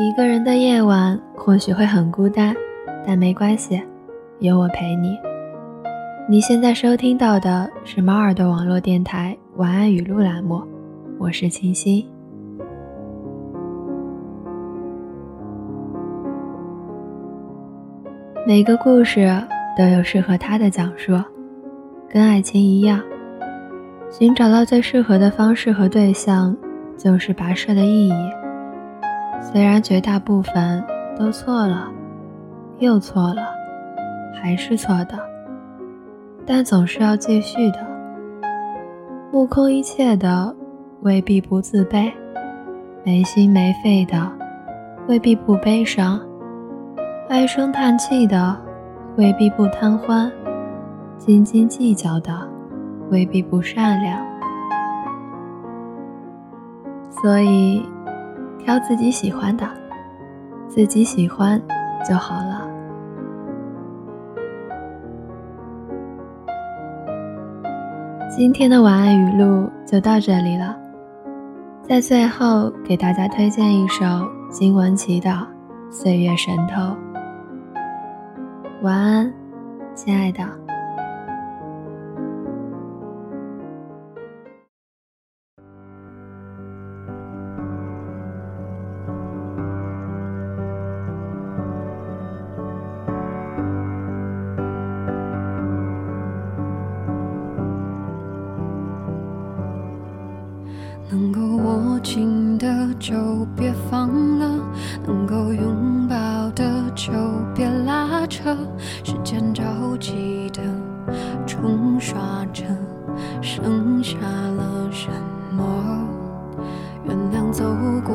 一个人的夜晚或许会很孤单，但没关系，有我陪你。你现在收听到的是猫耳朵网络电台晚安语录栏目，我是清新。每个故事都有适合它的讲述，跟爱情一样，寻找到最适合的方式和对象，就是跋涉的意义。虽然绝大部分都错了，又错了，还是错的，但总是要继续的。目空一切的未必不自卑，没心没肺的未必不悲伤，唉声叹气的未必不贪欢，斤斤计较的未必不善良。所以。挑自己喜欢的，自己喜欢就好了。今天的晚安语录就到这里了，在最后给大家推荐一首金玟岐的《岁月神偷》。晚安，亲爱的。能够握紧的就别放了，能够拥抱的就别拉扯。时间着急的冲刷着，剩下了什么？原谅走过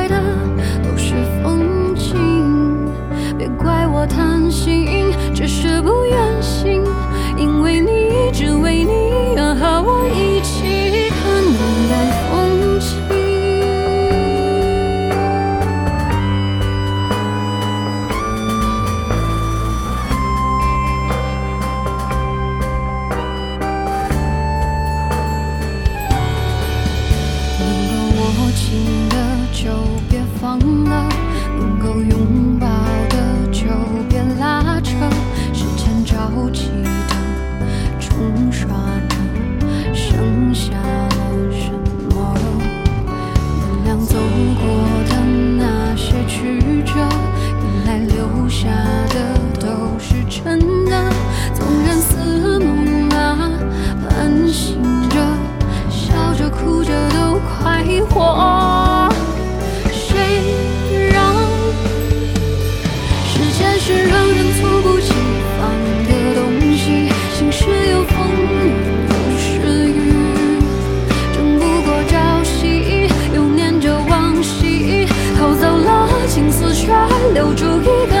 我贪心，只是不愿醒，因为你，只为你愿，和我一起看云淡风轻。能够握紧的就火。谁让时间是让人猝不及防的东西？晴时有风，雨有时雨，争不过朝夕，又念着往昔，偷走了青丝，却留住一个。